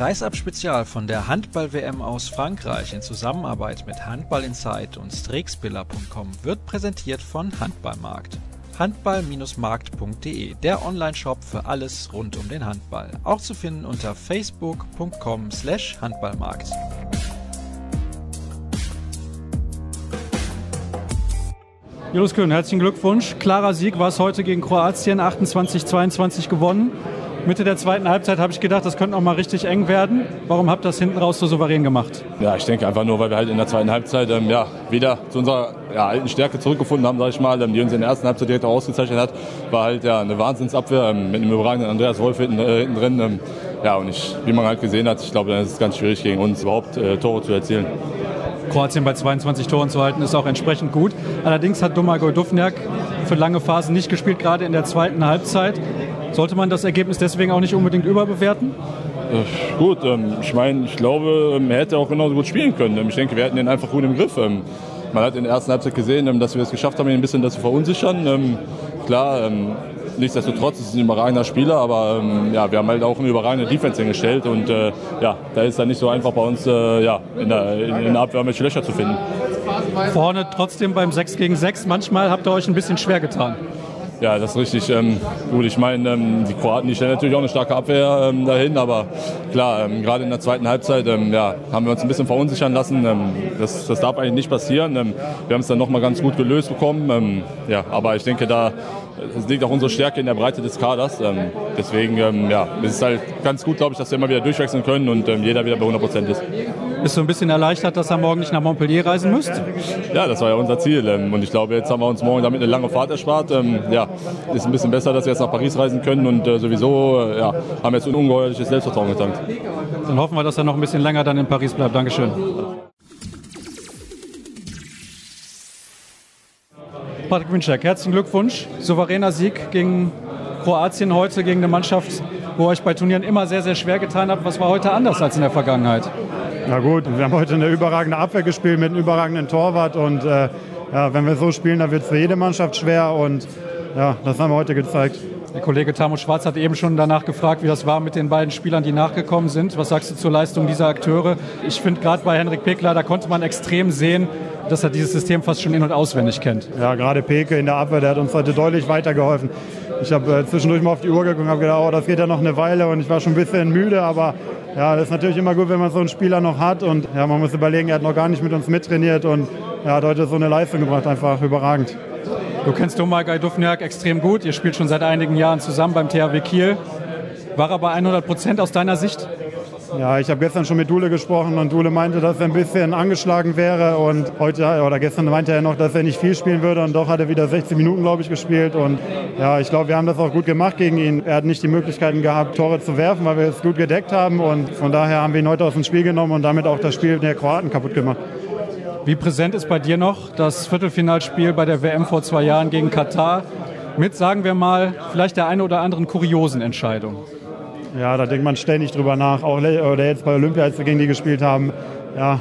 Kreisab Spezial von der Handball-WM aus Frankreich in Zusammenarbeit mit Handball Insight und Strixbiller.com wird präsentiert von Handballmarkt. Handball-markt.de, der Online-Shop für alles rund um den Handball. Auch zu finden unter facebook.com slash Handballmarkt. Julius Kühn, herzlichen Glückwunsch. Klarer Sieg war es heute gegen Kroatien, 28-22 gewonnen. Mitte der zweiten Halbzeit habe ich gedacht, das könnte noch mal richtig eng werden. Warum habt ihr das hinten raus so souverän gemacht? Ja, ich denke einfach nur, weil wir halt in der zweiten Halbzeit ähm, ja, wieder zu unserer ja, alten Stärke zurückgefunden haben, sage ich mal, ähm, die uns in der ersten Halbzeit direkt auch ausgezeichnet hat. War halt ja, eine Wahnsinnsabwehr ähm, mit einem überragenden Andreas Wolf hinten, äh, hinten drin. Ähm, ja, und ich, wie man halt gesehen hat, ich glaube, dann ist es ganz schwierig gegen uns überhaupt äh, Tore zu erzielen. Kroatien bei 22 Toren zu halten, ist auch entsprechend gut. Allerdings hat Domagoj Dufniak für lange Phasen nicht gespielt, gerade in der zweiten Halbzeit. Sollte man das Ergebnis deswegen auch nicht unbedingt überbewerten? Äh, gut, ähm, ich meine, ich glaube, ähm, er hätte auch genauso gut spielen können. Ähm, ich denke, wir hatten ihn einfach gut im Griff. Man hat in der ersten Halbzeit gesehen, dass wir es geschafft haben, ihn ein bisschen zu verunsichern. Klar, nichtsdestotrotz ist es ein überragender Spieler, aber ja, wir haben halt auch eine überragende Defense hingestellt und äh, ja, da ist es dann nicht so einfach bei uns äh, ja, in, der, in, der Abwehr welche Löcher zu finden. Vorne trotzdem beim 6 gegen 6, manchmal habt ihr euch ein bisschen schwer getan. Ja, das ist richtig. Ähm, gut, ich meine, ähm, die Kroaten, die stellen natürlich auch eine starke Abwehr ähm, dahin, aber klar, ähm, gerade in der zweiten Halbzeit ähm, ja, haben wir uns ein bisschen verunsichern lassen. Ähm, das, das darf eigentlich nicht passieren. wir haben es dann nochmal ganz gut gelöst bekommen. ja, aber ich denke, da es liegt auch unsere Stärke in der Breite des Kaders. deswegen ja, es ist halt ganz gut, glaube ich, dass wir immer wieder durchwechseln können und jeder wieder bei 100 Prozent ist. Bist du ein bisschen erleichtert, dass ihr morgen nicht nach Montpellier reisen müsst? Ja, das war ja unser Ziel. Und ich glaube, jetzt haben wir uns morgen damit eine lange Fahrt erspart. Ja, ist ein bisschen besser, dass wir jetzt nach Paris reisen können und äh, sowieso äh, ja, haben jetzt ein ungeheuerliches Selbstvertrauen getankt. Dann hoffen wir, dass er noch ein bisschen länger dann in Paris bleibt. Dankeschön. Patrick Winczek, herzlichen Glückwunsch. Souveräner Sieg gegen Kroatien heute, gegen eine Mannschaft, wo euch bei Turnieren immer sehr, sehr schwer getan habt. Was war heute anders als in der Vergangenheit? Na gut, wir haben heute eine überragende Abwehr gespielt mit einem überragenden Torwart und äh, ja, wenn wir so spielen, dann wird es für jede Mannschaft schwer und ja, das haben wir heute gezeigt. Der Kollege Tamo Schwarz hat eben schon danach gefragt, wie das war mit den beiden Spielern, die nachgekommen sind. Was sagst du zur Leistung dieser Akteure? Ich finde gerade bei Henrik Pekler, da konnte man extrem sehen, dass er dieses System fast schon in- und auswendig kennt. Ja, gerade Peke in der Abwehr, der hat uns heute deutlich weitergeholfen. Ich habe äh, zwischendurch mal auf die Uhr geguckt und habe gedacht, oh, das geht ja noch eine Weile und ich war schon ein bisschen müde, aber ja, das ist natürlich immer gut, wenn man so einen Spieler noch hat und ja, man muss überlegen, er hat noch gar nicht mit uns mittrainiert und er hat heute so eine Leistung gebracht, einfach überragend. Du kennst Domagoj Dufniak extrem gut. Ihr spielt schon seit einigen Jahren zusammen beim THW Kiel. War er bei 100 Prozent aus deiner Sicht? Ja, ich habe gestern schon mit Dule gesprochen und Dule meinte, dass er ein bisschen angeschlagen wäre und heute oder gestern meinte er noch, dass er nicht viel spielen würde und doch hat er wieder 16 Minuten, glaube ich, gespielt und ja, ich glaube, wir haben das auch gut gemacht gegen ihn. Er hat nicht die Möglichkeiten gehabt, Tore zu werfen, weil wir es gut gedeckt haben und von daher haben wir ihn heute aus dem Spiel genommen und damit auch das Spiel der Kroaten kaputt gemacht. Wie präsent ist bei dir noch das Viertelfinalspiel bei der WM vor zwei Jahren gegen Katar mit, sagen wir mal, vielleicht der eine oder anderen kuriosen Entscheidung? Ja, da denkt man ständig drüber nach. Auch oder jetzt bei Olympia, als wir gegen die gespielt haben. Ja,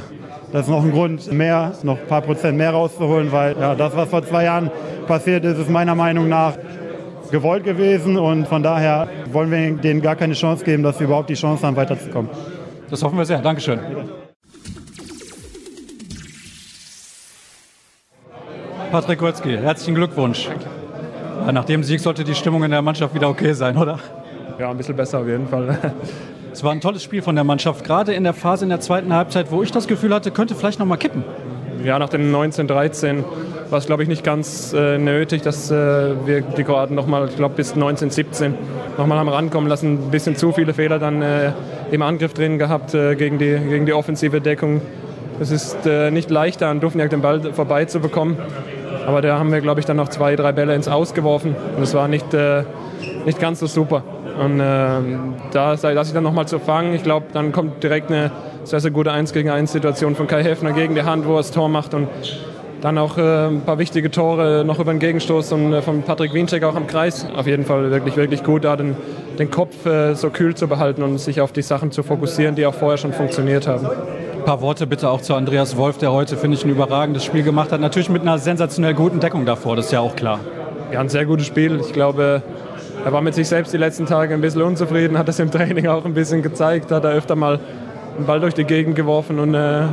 das ist noch ein Grund mehr, noch ein paar Prozent mehr rauszuholen, weil ja, das, was vor zwei Jahren passiert ist, ist meiner Meinung nach gewollt gewesen und von daher wollen wir denen gar keine Chance geben, dass sie überhaupt die Chance haben, weiterzukommen. Das hoffen wir sehr. Dankeschön. Patrick Wötzki, herzlichen Glückwunsch. Nach dem Sieg sollte die Stimmung in der Mannschaft wieder okay sein, oder? Ja, ein bisschen besser auf jeden Fall. Es war ein tolles Spiel von der Mannschaft, gerade in der Phase in der zweiten Halbzeit, wo ich das Gefühl hatte, könnte vielleicht noch mal kippen. Ja, nach dem 19-13 war es, glaube ich, nicht ganz äh, nötig, dass äh, wir die Kroaten noch mal, ich glaube, bis 19-17 noch mal haben rankommen lassen. Ein bisschen zu viele Fehler dann äh, im Angriff drin gehabt äh, gegen, die, gegen die offensive Deckung. Es ist äh, nicht leichter, an Dufniak den Ball vorbeizubekommen. Aber da haben wir, glaube ich, dann noch zwei, drei Bälle ins Ausgeworfen. Und es war nicht, äh, nicht ganz so super. Und äh, da lasse ich dann nochmal zu fangen. Ich glaube, dann kommt direkt eine sehr, sehr gute 1 gegen 1 Situation von Kai Häfner gegen die Hand, wo er das Tor macht. Und dann auch äh, ein paar wichtige Tore noch über den Gegenstoß und äh, von Patrick Wiencheck auch am Kreis. Auf jeden Fall wirklich, wirklich gut, da den, den Kopf äh, so kühl zu behalten und sich auf die Sachen zu fokussieren, die auch vorher schon funktioniert haben. Ein paar Worte bitte auch zu Andreas Wolf, der heute, finde ich, ein überragendes Spiel gemacht hat. Natürlich mit einer sensationell guten Deckung davor, das ist ja auch klar. Ja, ein sehr gutes Spiel. Ich glaube, er war mit sich selbst die letzten Tage ein bisschen unzufrieden, hat das im Training auch ein bisschen gezeigt, hat er öfter mal einen Ball durch die Gegend geworfen und äh,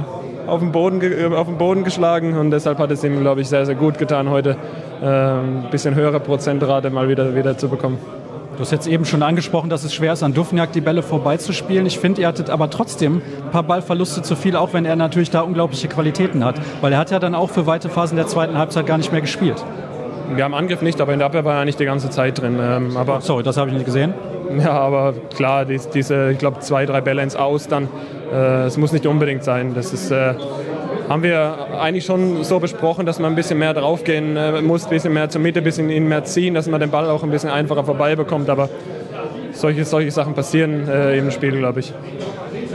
auf, den Boden, auf den Boden geschlagen und deshalb hat es ihm, glaube ich, sehr, sehr gut getan, heute äh, ein bisschen höhere Prozentrate mal wieder, wieder zu bekommen. Du hast jetzt eben schon angesprochen, dass es schwer ist, an Dufniak die Bälle vorbeizuspielen. Ich finde, ihr hattet aber trotzdem ein paar Ballverluste zu viel, auch wenn er natürlich da unglaubliche Qualitäten hat. Weil er hat ja dann auch für weite Phasen der zweiten Halbzeit gar nicht mehr gespielt. Wir haben Angriff nicht, aber in der Abwehr war er nicht die ganze Zeit drin. Ähm, aber Sorry, das habe ich nicht gesehen. Ja, aber klar, diese, ich glaube, zwei, drei Bälle ins Aus, dann, äh, es muss nicht unbedingt sein. Das ist, äh, haben wir eigentlich schon so besprochen, dass man ein bisschen mehr draufgehen äh, muss, ein bisschen mehr zur Mitte, ein bisschen ihn mehr ziehen, dass man den Ball auch ein bisschen einfacher vorbei bekommt. Aber solche, solche Sachen passieren äh, im Spiel, glaube ich.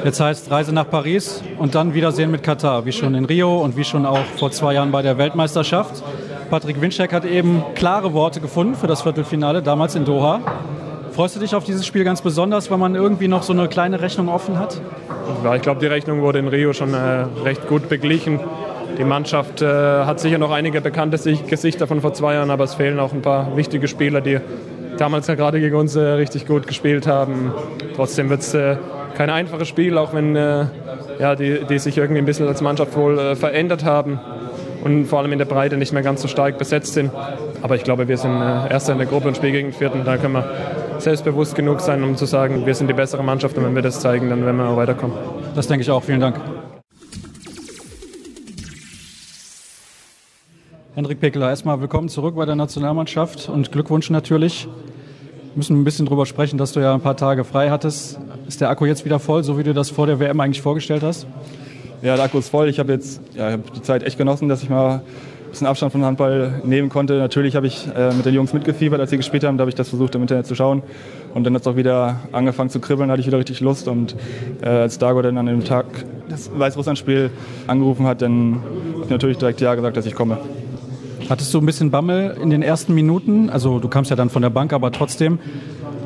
Jetzt heißt Reise nach Paris und dann Wiedersehen mit Katar, wie schon in Rio und wie schon auch vor zwei Jahren bei der Weltmeisterschaft. Patrick Winczek hat eben klare Worte gefunden für das Viertelfinale, damals in Doha. Freust du dich auf dieses Spiel ganz besonders, weil man irgendwie noch so eine kleine Rechnung offen hat? Ja, ich glaube, die Rechnung wurde in Rio schon äh, recht gut beglichen. Die Mannschaft äh, hat sicher noch einige bekannte Gesichter von vor zwei Jahren, aber es fehlen auch ein paar wichtige Spieler, die damals ja gerade gegen uns äh, richtig gut gespielt haben. Trotzdem wird es äh, kein einfaches Spiel, auch wenn äh, ja, die, die, sich irgendwie ein bisschen als Mannschaft wohl äh, verändert haben und vor allem in der Breite nicht mehr ganz so stark besetzt sind. Aber ich glaube, wir sind Erster in der Gruppe und spielen gegen den Vierten. Da können wir selbstbewusst genug sein, um zu sagen, wir sind die bessere Mannschaft und wenn wir das zeigen, dann werden wir auch weiterkommen. Das denke ich auch. Vielen Dank. Hendrik Pekeler, erstmal willkommen zurück bei der Nationalmannschaft und Glückwunsch natürlich. Wir müssen ein bisschen drüber sprechen, dass du ja ein paar Tage frei hattest. Ist der Akku jetzt wieder voll, so wie du das vor der WM eigentlich vorgestellt hast? Ja, der Akku ist voll. Ich habe jetzt ja, hab die Zeit echt genossen, dass ich mal bisschen Abstand vom Handball nehmen konnte. Natürlich habe ich äh, mit den Jungs mitgefiebert, als sie gespielt haben. Da habe ich das versucht, im Internet zu schauen. Und dann hat es auch wieder angefangen zu kribbeln, hatte ich wieder richtig Lust. Und äh, als Dago dann an dem Tag das Weißrussland-Spiel angerufen hat, dann habe ich natürlich direkt Ja gesagt, dass ich komme. Hattest du ein bisschen Bammel in den ersten Minuten? Also du kamst ja dann von der Bank, aber trotzdem,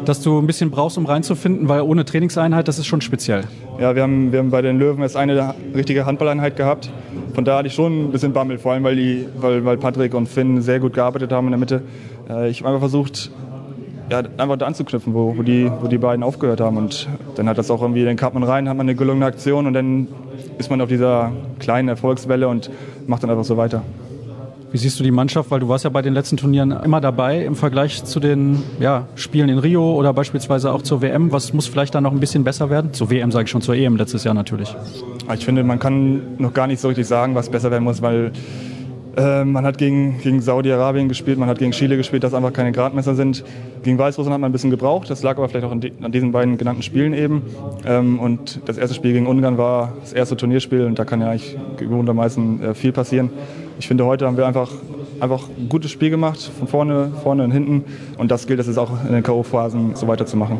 dass du ein bisschen brauchst, um reinzufinden, weil ohne Trainingseinheit, das ist schon speziell. Ja, wir haben, wir haben bei den Löwen erst eine richtige Handballeinheit gehabt. Von da hatte ich schon ein bisschen Bammel, vor allem weil, die, weil, weil Patrick und Finn sehr gut gearbeitet haben in der Mitte. Äh, ich habe einfach versucht, ja, einfach da anzuknüpfen, wo, wo, die, wo die beiden aufgehört haben. Und dann hat das auch irgendwie, dann kam man rein, hat man eine gelungene Aktion und dann ist man auf dieser kleinen Erfolgswelle und macht dann einfach so weiter. Wie siehst du die Mannschaft? Weil du warst ja bei den letzten Turnieren immer dabei im Vergleich zu den ja, Spielen in Rio oder beispielsweise auch zur WM. Was muss vielleicht da noch ein bisschen besser werden? Zur WM sage ich schon, zur EM letztes Jahr natürlich. Ich finde, man kann noch gar nicht so richtig sagen, was besser werden muss, weil äh, man hat gegen, gegen Saudi-Arabien gespielt, man hat gegen Chile gespielt, das einfach keine Gradmesser sind. Gegen Weißrussland hat man ein bisschen gebraucht, das lag aber vielleicht auch an diesen beiden genannten Spielen eben. Ähm, und das erste Spiel gegen Ungarn war das erste Turnierspiel und da kann ja eigentlich gewohntermaßen äh, viel passieren ich finde, heute haben wir einfach, einfach ein gutes Spiel gemacht, von vorne, vorne und hinten. Und das gilt es jetzt auch in den K.O.-Phasen so weiterzumachen.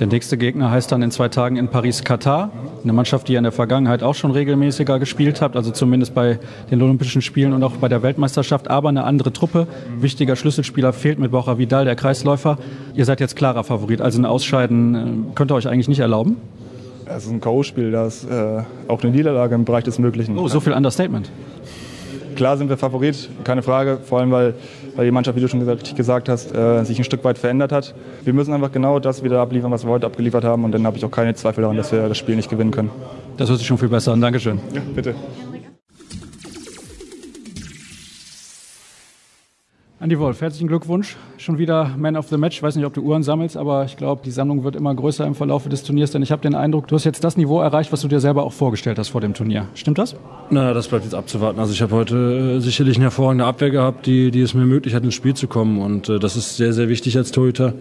Der nächste Gegner heißt dann in zwei Tagen in Paris Katar. Eine Mannschaft, die ihr in der Vergangenheit auch schon regelmäßiger gespielt habt, also zumindest bei den Olympischen Spielen und auch bei der Weltmeisterschaft, aber eine andere Truppe. Wichtiger Schlüsselspieler fehlt mit Borja Vidal, der Kreisläufer. Ihr seid jetzt klarer Favorit, also ein Ausscheiden äh, könnt ihr euch eigentlich nicht erlauben? Es ist ein K.O.-Spiel, da ist äh, auch eine Niederlage im Bereich des Möglichen. Oh, so viel Understatement. Klar sind wir Favorit, keine Frage, vor allem weil, weil die Mannschaft, wie du schon gesagt, gesagt hast, äh, sich ein Stück weit verändert hat. Wir müssen einfach genau das wieder abliefern, was wir heute abgeliefert haben und dann habe ich auch keine Zweifel daran, dass wir das Spiel nicht gewinnen können. Das hört sich schon viel besser an. Dankeschön. Ja, bitte. Andi Wolf, herzlichen Glückwunsch. Schon wieder Man of the Match. Ich weiß nicht, ob du Uhren sammelst, aber ich glaube, die Sammlung wird immer größer im Verlauf des Turniers, denn ich habe den Eindruck, du hast jetzt das Niveau erreicht, was du dir selber auch vorgestellt hast vor dem Turnier. Stimmt das? Na, das bleibt jetzt abzuwarten. Also ich habe heute äh, sicherlich eine hervorragende Abwehr gehabt, die, die es mir möglich hat, ins Spiel zu kommen. Und äh, das ist sehr, sehr wichtig als Torhüter.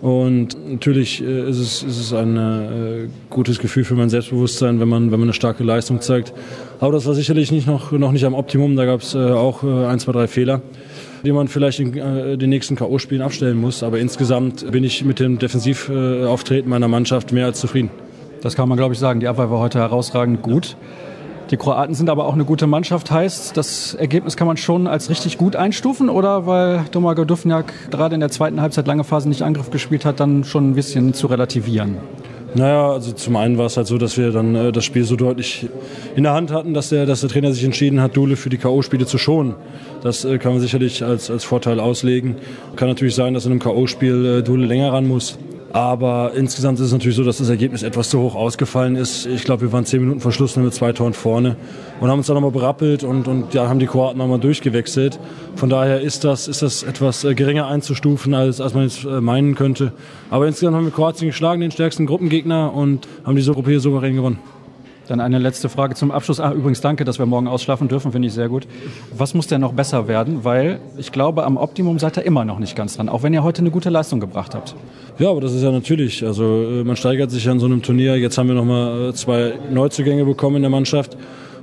Und natürlich äh, ist es, ist es ein äh, gutes Gefühl für mein Selbstbewusstsein, wenn man, wenn man eine starke Leistung zeigt. Aber das war sicherlich nicht noch, noch nicht am Optimum. Da gab es auch ein, zwei, drei Fehler die man vielleicht in äh, den nächsten K.O.-Spielen abstellen muss. Aber insgesamt bin ich mit dem Defensivauftreten meiner Mannschaft mehr als zufrieden. Das kann man, glaube ich, sagen. Die Abwehr war heute herausragend gut. Die Kroaten sind aber auch eine gute Mannschaft. Heißt, das Ergebnis kann man schon als richtig gut einstufen oder weil Domago Dufniak gerade in der zweiten Halbzeit lange Phase nicht Angriff gespielt hat, dann schon ein bisschen zu relativieren? Naja, also zum einen war es halt so, dass wir dann äh, das Spiel so deutlich in der Hand hatten, dass der, dass der Trainer sich entschieden hat, Dule für die K.O.-Spiele zu schonen. Das äh, kann man sicherlich als, als Vorteil auslegen. Kann natürlich sein, dass in einem K.O.-Spiel äh, Dule länger ran muss. Aber insgesamt ist es natürlich so, dass das Ergebnis etwas zu hoch ausgefallen ist. Ich glaube, wir waren zehn Minuten vor Schluss mit zwei Toren vorne und haben uns dann nochmal berappelt und, und ja, haben die Kroaten nochmal durchgewechselt. Von daher ist das, ist das etwas äh, geringer einzustufen, als, als man jetzt äh, meinen könnte. Aber insgesamt haben wir Kroatien geschlagen, den stärksten Gruppengegner und haben diese Gruppe hier souverän gewonnen. Dann eine letzte Frage zum Abschluss. Ah, übrigens danke, dass wir morgen ausschlafen dürfen, finde ich sehr gut. Was muss denn noch besser werden? Weil ich glaube, am Optimum seid ihr immer noch nicht ganz dran, auch wenn ihr heute eine gute Leistung gebracht habt. Ja, aber das ist ja natürlich. Also äh, man steigert sich ja in so einem Turnier. Jetzt haben wir nochmal zwei Neuzugänge bekommen in der Mannschaft.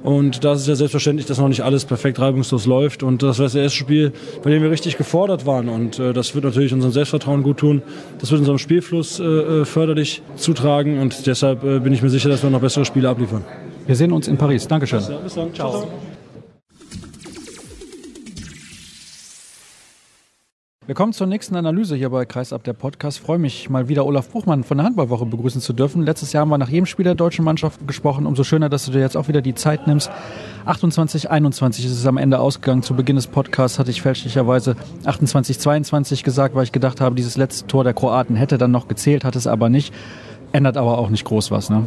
Und da ist es ja selbstverständlich, dass noch nicht alles perfekt reibungslos läuft. Und das war das erste Spiel, bei dem wir richtig gefordert waren. Und äh, das wird natürlich unserem Selbstvertrauen gut tun. Das wird unserem Spielfluss äh, äh, förderlich zutragen. Und deshalb äh, bin ich mir sicher, dass wir noch bessere Spiele abliefern. Wir sehen uns in Paris. Dankeschön. Bis dann. Ciao. Ciao. Wir kommen zur nächsten Analyse hier bei Kreisab der Podcast. Freue mich mal wieder Olaf Buchmann von der Handballwoche begrüßen zu dürfen. Letztes Jahr haben wir nach jedem Spiel der deutschen Mannschaft gesprochen. Umso schöner, dass du dir jetzt auch wieder die Zeit nimmst. 28, 21 ist es am Ende ausgegangen. Zu Beginn des Podcasts hatte ich fälschlicherweise 28, 22 gesagt, weil ich gedacht habe, dieses letzte Tor der Kroaten hätte dann noch gezählt, hat es aber nicht. Ändert aber auch nicht groß was, ne?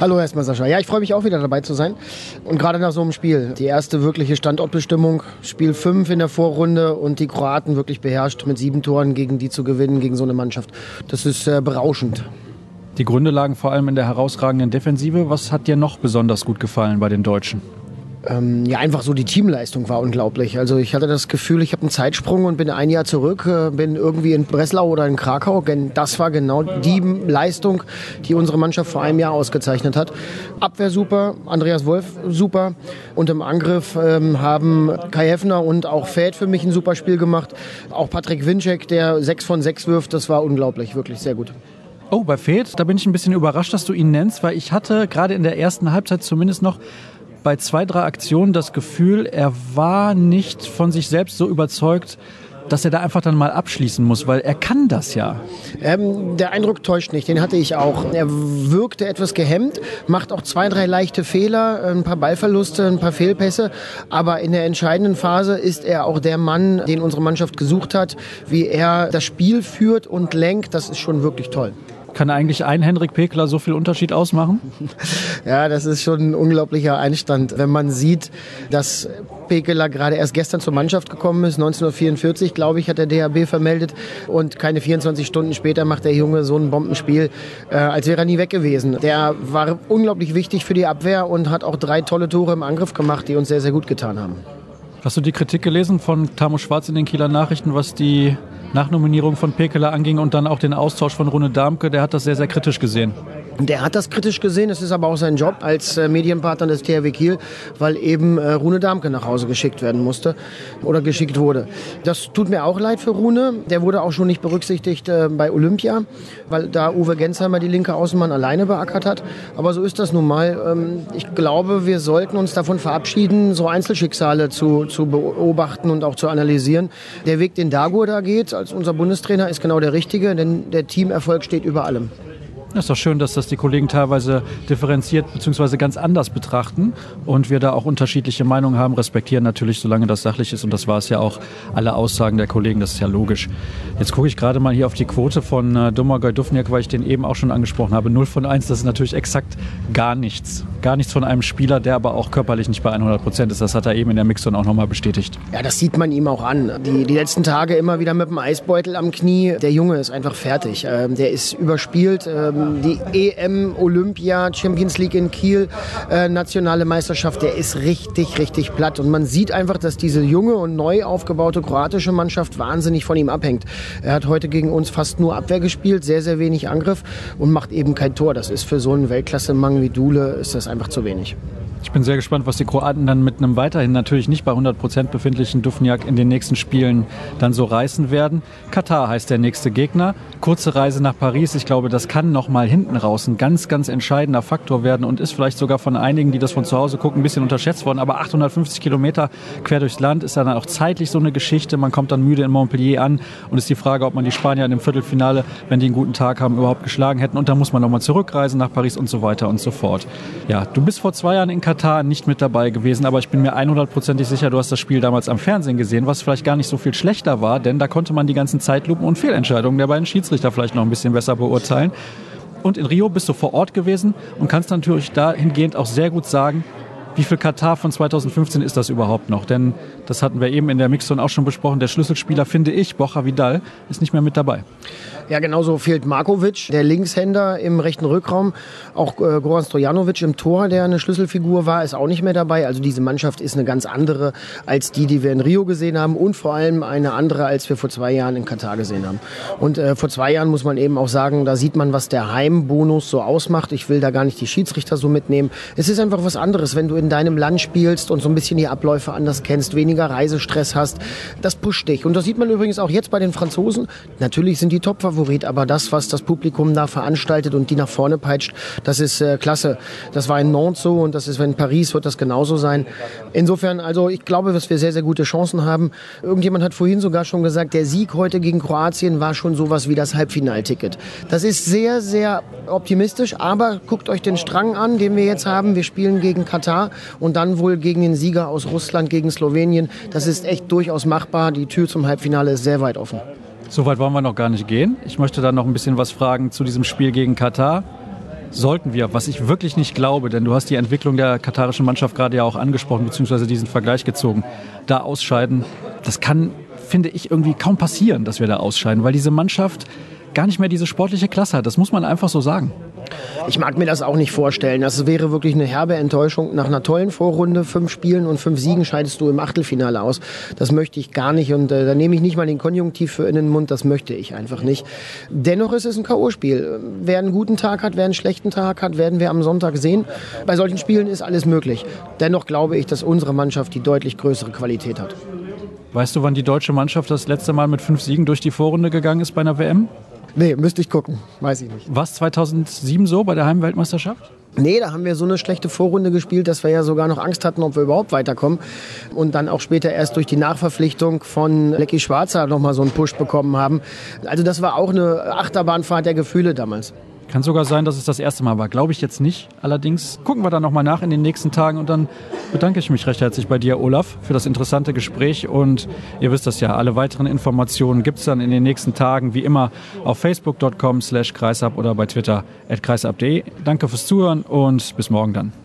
Hallo erstmal Sascha. Ja, ich freue mich auch wieder dabei zu sein. Und gerade nach so einem Spiel. Die erste wirkliche Standortbestimmung. Spiel 5 in der Vorrunde und die Kroaten wirklich beherrscht mit sieben Toren gegen die zu gewinnen, gegen so eine Mannschaft. Das ist äh, berauschend. Die Gründe lagen vor allem in der herausragenden Defensive. Was hat dir noch besonders gut gefallen bei den Deutschen? Ähm, ja, einfach so die Teamleistung war unglaublich. Also ich hatte das Gefühl, ich habe einen Zeitsprung und bin ein Jahr zurück, äh, bin irgendwie in Breslau oder in Krakau. Denn das war genau die Leistung, die unsere Mannschaft vor einem Jahr ausgezeichnet hat. Abwehr super, Andreas Wolf super und im Angriff ähm, haben Kai Heffner und auch Fäd für mich ein super Spiel gemacht. Auch Patrick Winczek, der sechs von sechs wirft, das war unglaublich, wirklich sehr gut. Oh, bei Fed, da bin ich ein bisschen überrascht, dass du ihn nennst, weil ich hatte gerade in der ersten Halbzeit zumindest noch bei zwei, drei Aktionen das Gefühl, er war nicht von sich selbst so überzeugt, dass er da einfach dann mal abschließen muss, weil er kann das ja. Ähm, der Eindruck täuscht nicht, den hatte ich auch. Er wirkte etwas gehemmt, macht auch zwei, drei leichte Fehler, ein paar Ballverluste, ein paar Fehlpässe, aber in der entscheidenden Phase ist er auch der Mann, den unsere Mannschaft gesucht hat, wie er das Spiel führt und lenkt, das ist schon wirklich toll. Kann eigentlich ein Henrik Pekler so viel Unterschied ausmachen? Ja, das ist schon ein unglaublicher Einstand. Wenn man sieht, dass Pekeler gerade erst gestern zur Mannschaft gekommen ist, 1944, glaube ich, hat der DHB vermeldet. Und keine 24 Stunden später macht der Junge so ein Bombenspiel, äh, als wäre er nie weg gewesen. Der war unglaublich wichtig für die Abwehr und hat auch drei tolle Tore im Angriff gemacht, die uns sehr, sehr gut getan haben. Hast du die Kritik gelesen von Tamo Schwarz in den Kieler Nachrichten, was die Nachnominierung von Pekeler anging und dann auch den Austausch von Rune Darmke? Der hat das sehr, sehr kritisch gesehen. Der hat das kritisch gesehen. Es ist aber auch sein Job als äh, Medienpartner des THW Kiel, weil eben äh, Rune Darmke nach Hause geschickt werden musste oder geschickt wurde. Das tut mir auch leid für Rune. Der wurde auch schon nicht berücksichtigt äh, bei Olympia, weil da Uwe Gensheimer die linke Außenmann alleine beackert hat. Aber so ist das nun mal. Ähm, ich glaube, wir sollten uns davon verabschieden, so Einzelschicksale zu, zu beobachten und auch zu analysieren. Der Weg, den Dagur da geht, als unser Bundestrainer, ist genau der richtige, denn der Teamerfolg steht über allem. Es ist doch schön, dass das die Kollegen teilweise differenziert bzw. ganz anders betrachten und wir da auch unterschiedliche Meinungen haben, respektieren natürlich, solange das sachlich ist und das war es ja auch, alle Aussagen der Kollegen, das ist ja logisch. Jetzt gucke ich gerade mal hier auf die Quote von äh, Domagoj Dufniak, weil ich den eben auch schon angesprochen habe. 0 von 1, das ist natürlich exakt gar nichts. Gar nichts von einem Spieler, der aber auch körperlich nicht bei 100 Prozent ist. Das hat er eben in der Mixzone auch nochmal bestätigt. Ja, das sieht man ihm auch an. Die, die letzten Tage immer wieder mit dem Eisbeutel am Knie. Der Junge ist einfach fertig. Ähm, der ist überspielt. Ähm, die EM, Olympia, Champions League in Kiel, äh, nationale Meisterschaft, der ist richtig, richtig platt. Und man sieht einfach, dass diese junge und neu aufgebaute kroatische Mannschaft wahnsinnig von ihm abhängt. Er hat heute gegen uns fast nur Abwehr gespielt, sehr, sehr wenig Angriff und macht eben kein Tor. Das ist für so einen Weltklasse-Mann wie Dule, ist das einfach zu wenig. Ich bin sehr gespannt, was die Kroaten dann mit einem weiterhin natürlich nicht bei 100 Prozent befindlichen Dufniak in den nächsten Spielen dann so reißen werden. Katar heißt der nächste Gegner. Kurze Reise nach Paris. Ich glaube, das kann noch mal hinten raus ein ganz, ganz entscheidender Faktor werden und ist vielleicht sogar von einigen, die das von zu Hause gucken, ein bisschen unterschätzt worden. Aber 850 Kilometer quer durchs Land ist dann auch zeitlich so eine Geschichte. Man kommt dann müde in Montpellier an und ist die Frage, ob man die Spanier im Viertelfinale, wenn die einen guten Tag haben, überhaupt geschlagen hätten. Und dann muss man noch mal zurückreisen nach Paris und so weiter und so fort. Ja, du bist vor zwei Jahren in Katar Katar nicht mit dabei gewesen, aber ich bin mir 100%ig sicher, du hast das Spiel damals am Fernsehen gesehen, was vielleicht gar nicht so viel schlechter war, denn da konnte man die ganzen Zeitlupen und Fehlentscheidungen der beiden Schiedsrichter vielleicht noch ein bisschen besser beurteilen. Und in Rio bist du vor Ort gewesen und kannst natürlich dahingehend auch sehr gut sagen, wie viel Katar von 2015 ist das überhaupt noch? Denn das hatten wir eben in der Mixzone auch schon besprochen. Der Schlüsselspieler, finde ich, Bocha Vidal, ist nicht mehr mit dabei. Ja, genauso fehlt Markovic, der Linkshänder im rechten Rückraum. Auch äh, Goran Stojanovic im Tor, der eine Schlüsselfigur war, ist auch nicht mehr dabei. Also diese Mannschaft ist eine ganz andere als die, die wir in Rio gesehen haben und vor allem eine andere, als wir vor zwei Jahren in Katar gesehen haben. Und äh, vor zwei Jahren muss man eben auch sagen, da sieht man, was der Heimbonus so ausmacht. Ich will da gar nicht die Schiedsrichter so mitnehmen. Es ist einfach was anderes, wenn du in deinem Land spielst und so ein bisschen die Abläufe anders kennst, weniger Reisestress hast. Das pusht dich. Und das sieht man übrigens auch jetzt bei den Franzosen. Natürlich sind die Top-Favoriten Favorit, aber das, was das Publikum da veranstaltet und die nach vorne peitscht, das ist äh, klasse. Das war in Nantes so und das ist, in Paris wird das genauso sein. Insofern, also ich glaube, dass wir sehr, sehr gute Chancen haben. Irgendjemand hat vorhin sogar schon gesagt, der Sieg heute gegen Kroatien war schon sowas wie das Halbfinalticket. Das ist sehr, sehr optimistisch, aber guckt euch den Strang an, den wir jetzt haben. Wir spielen gegen Katar und dann wohl gegen den Sieger aus Russland, gegen Slowenien. Das ist echt durchaus machbar. Die Tür zum Halbfinale ist sehr weit offen. So weit wollen wir noch gar nicht gehen. Ich möchte dann noch ein bisschen was fragen zu diesem Spiel gegen Katar. Sollten wir, was ich wirklich nicht glaube, denn du hast die Entwicklung der katarischen Mannschaft gerade ja auch angesprochen, beziehungsweise diesen Vergleich gezogen, da ausscheiden, das kann, finde ich, irgendwie kaum passieren, dass wir da ausscheiden, weil diese Mannschaft gar nicht mehr diese sportliche Klasse hat. Das muss man einfach so sagen. Ich mag mir das auch nicht vorstellen. Das wäre wirklich eine herbe Enttäuschung. Nach einer tollen Vorrunde, fünf Spielen und fünf Siegen scheidest du im Achtelfinale aus. Das möchte ich gar nicht und äh, da nehme ich nicht mal den Konjunktiv für in den Mund. Das möchte ich einfach nicht. Dennoch ist es ein K.O.-Spiel. Wer einen guten Tag hat, wer einen schlechten Tag hat, werden wir am Sonntag sehen. Bei solchen Spielen ist alles möglich. Dennoch glaube ich, dass unsere Mannschaft die deutlich größere Qualität hat. Weißt du, wann die deutsche Mannschaft das letzte Mal mit fünf Siegen durch die Vorrunde gegangen ist bei einer WM? Nee, müsste ich gucken. Weiß ich nicht. War es 2007 so bei der Heimweltmeisterschaft? Nee, da haben wir so eine schlechte Vorrunde gespielt, dass wir ja sogar noch Angst hatten, ob wir überhaupt weiterkommen. Und dann auch später erst durch die Nachverpflichtung von Lecky Schwarzer nochmal so einen Push bekommen haben. Also das war auch eine Achterbahnfahrt der Gefühle damals. Kann sogar sein, dass es das erste Mal war. Glaube ich jetzt nicht. Allerdings gucken wir da nochmal nach in den nächsten Tagen und dann bedanke ich mich recht herzlich bei dir, Olaf, für das interessante Gespräch. Und ihr wisst das ja, alle weiteren Informationen gibt es dann in den nächsten Tagen, wie immer, auf facebook.com slash kreisab oder bei Twitter at kreisab.de. Danke fürs Zuhören und bis morgen dann.